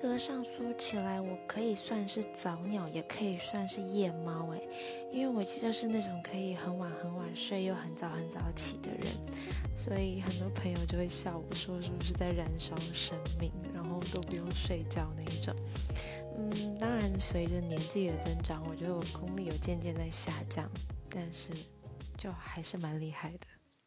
格上说起来，我可以算是早鸟，也可以算是夜猫哎，因为我其实是那种可以很晚很晚睡又很早很早起的人，所以很多朋友就会笑我说是不是在燃烧生命，然后都不用睡觉那一种。嗯，当然随着年纪的增长，我觉得我功力有渐渐在下降，但是就还是蛮厉害的。